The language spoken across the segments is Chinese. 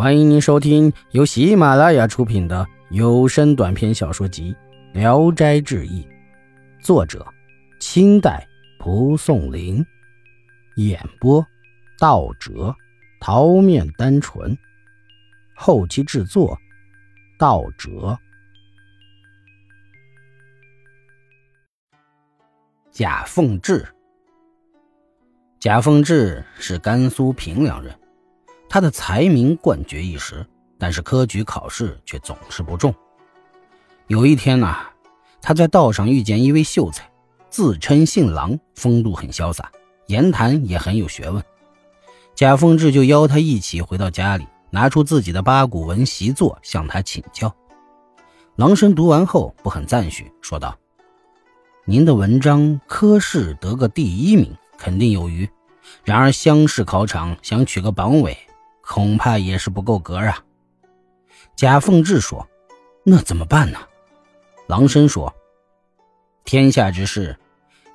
欢迎您收听由喜马拉雅出品的有声短篇小说集《聊斋志异》，作者：清代蒲松龄，演播：道哲、桃面单纯，后期制作：道哲。贾凤志，贾凤志是甘肃平凉人。他的才名冠绝一时，但是科举考试却总是不中。有一天呐，他在道上遇见一位秀才，自称姓郎，风度很潇洒，言谈也很有学问。贾凤志就邀他一起回到家里，拿出自己的八股文习作向他请教。郎生读完后不很赞许，说道：“您的文章科试得个第一名，肯定有余。然而乡试考场想取个榜尾。”恐怕也是不够格啊。贾凤志说：“那怎么办呢？”郎参说：“天下之事，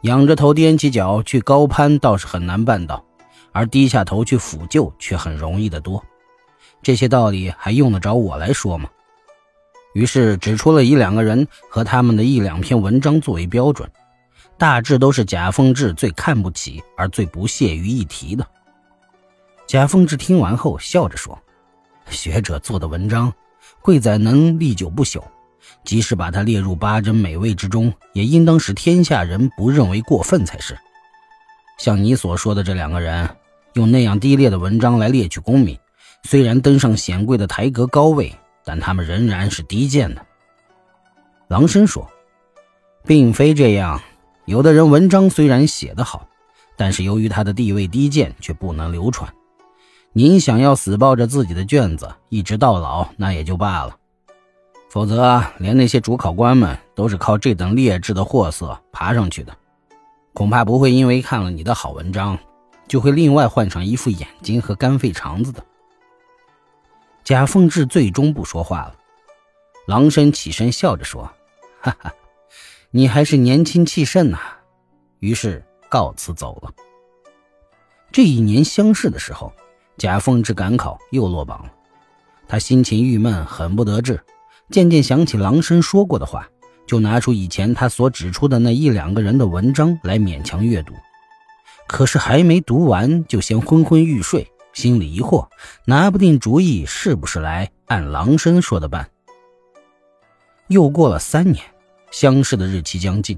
仰着头踮起脚去高攀倒是很难办到，而低下头去抚救却很容易得多。这些道理还用得着我来说吗？”于是指出了一两个人和他们的一两篇文章作为标准，大致都是贾凤志最看不起而最不屑于一提的。贾凤志听完后笑着说：“学者做的文章，贵在能历久不朽。即使把它列入八珍美味之中，也应当使天下人不认为过分才是。像你所说的这两个人，用那样低劣的文章来猎取功名，虽然登上显贵的台阁高位，但他们仍然是低贱的。”郎参说：“并非这样，有的人文章虽然写得好，但是由于他的地位低贱，却不能流传。”您想要死抱着自己的卷子一直到老，那也就罢了；否则，连那些主考官们都是靠这等劣质的货色爬上去的，恐怕不会因为看了你的好文章，就会另外换上一副眼睛和肝肺肠子的。贾凤志最终不说话了，郎参起身笑着说：“哈哈，你还是年轻气盛呐。”于是告辞走了。这一年乡试的时候。贾凤志赶考又落榜了，他心情郁闷，很不得志。渐渐想起郎生说过的话，就拿出以前他所指出的那一两个人的文章来勉强阅读。可是还没读完，就先昏昏欲睡，心里疑惑，拿不定主意是不是来按郎生说的办。又过了三年，乡试的日期将近，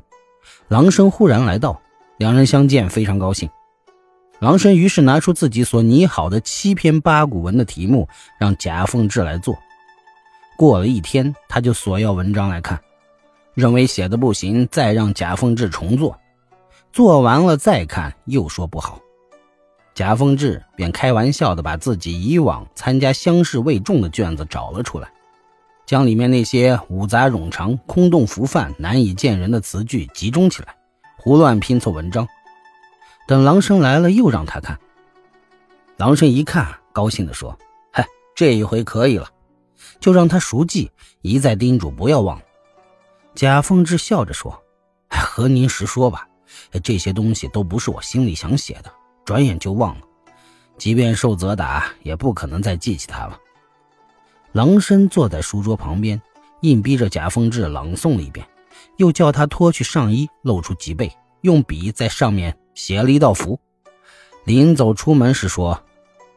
郎生忽然来到，两人相见，非常高兴。郎参于是拿出自己所拟好的七篇八股文的题目，让贾凤志来做。过了一天，他就索要文章来看，认为写的不行，再让贾凤志重做。做完了再看，又说不好。贾凤志便开玩笑的把自己以往参加乡试未中的卷子找了出来，将里面那些五杂冗长、空洞浮泛、难以见人的词句集中起来，胡乱拼凑文章。等郎生来了，又让他看。郎生一看，高兴地说：“嗨，这一回可以了。”就让他熟记，一再叮嘱不要忘了。贾凤志笑着说：“和您实说吧，这些东西都不是我心里想写的，转眼就忘了。即便受责打，也不可能再记起他了。”郎生坐在书桌旁边，硬逼着贾凤志朗诵了一遍，又叫他脱去上衣，露出脊背，用笔在上面。写了一道符，临走出门时说：“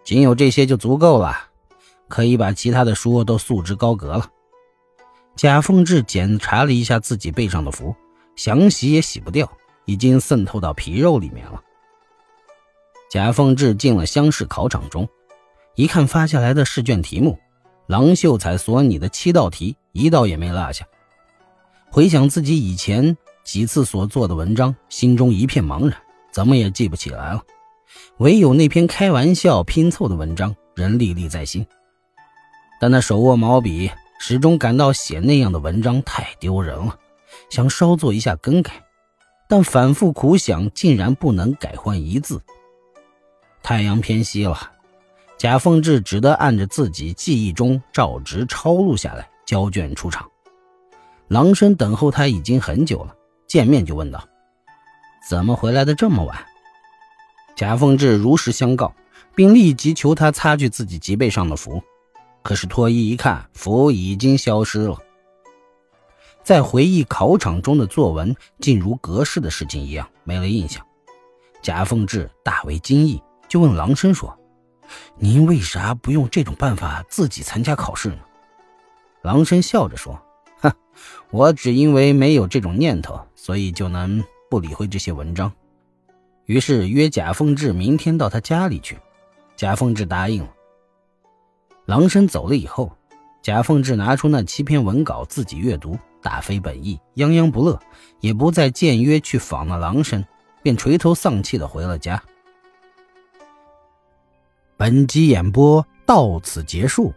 仅有这些就足够了，可以把其他的书都束之高阁了。”贾凤志检查了一下自己背上的符，想洗也洗不掉，已经渗透到皮肉里面了。贾凤志进了乡试考场中，一看发下来的试卷题目，郎秀才所拟的七道题一道也没落下。回想自己以前几次所做的文章，心中一片茫然。怎么也记不起来了，唯有那篇开玩笑拼凑的文章仍历历在心。但他手握毛笔，始终感到写那样的文章太丢人了，想稍做一下更改，但反复苦想，竟然不能改换一字。太阳偏西了，贾凤志只得按着自己记忆中照直抄录下来，交卷出场。郎生等候他已经很久了，见面就问道。怎么回来的这么晚？贾凤志如实相告，并立即求他擦去自己脊背上的符。可是脱衣一看，符已经消失了。在回忆考场中的作文竟如隔世的事情一样，没了印象。贾凤志大为惊异，就问郎生说：“您为啥不用这种办法自己参加考试呢？”郎生笑着说：“哼，我只因为没有这种念头，所以就能不理会这些文章。”于是约贾凤志明天到他家里去。贾凤志答应了。郎生走了以后，贾凤志拿出那七篇文稿自己阅读，大非本意，泱泱不乐，也不再见约去访那郎生。便垂头丧气的回了家。本集演播到此结束，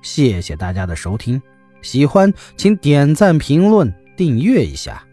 谢谢大家的收听，喜欢请点赞、评论、订阅一下。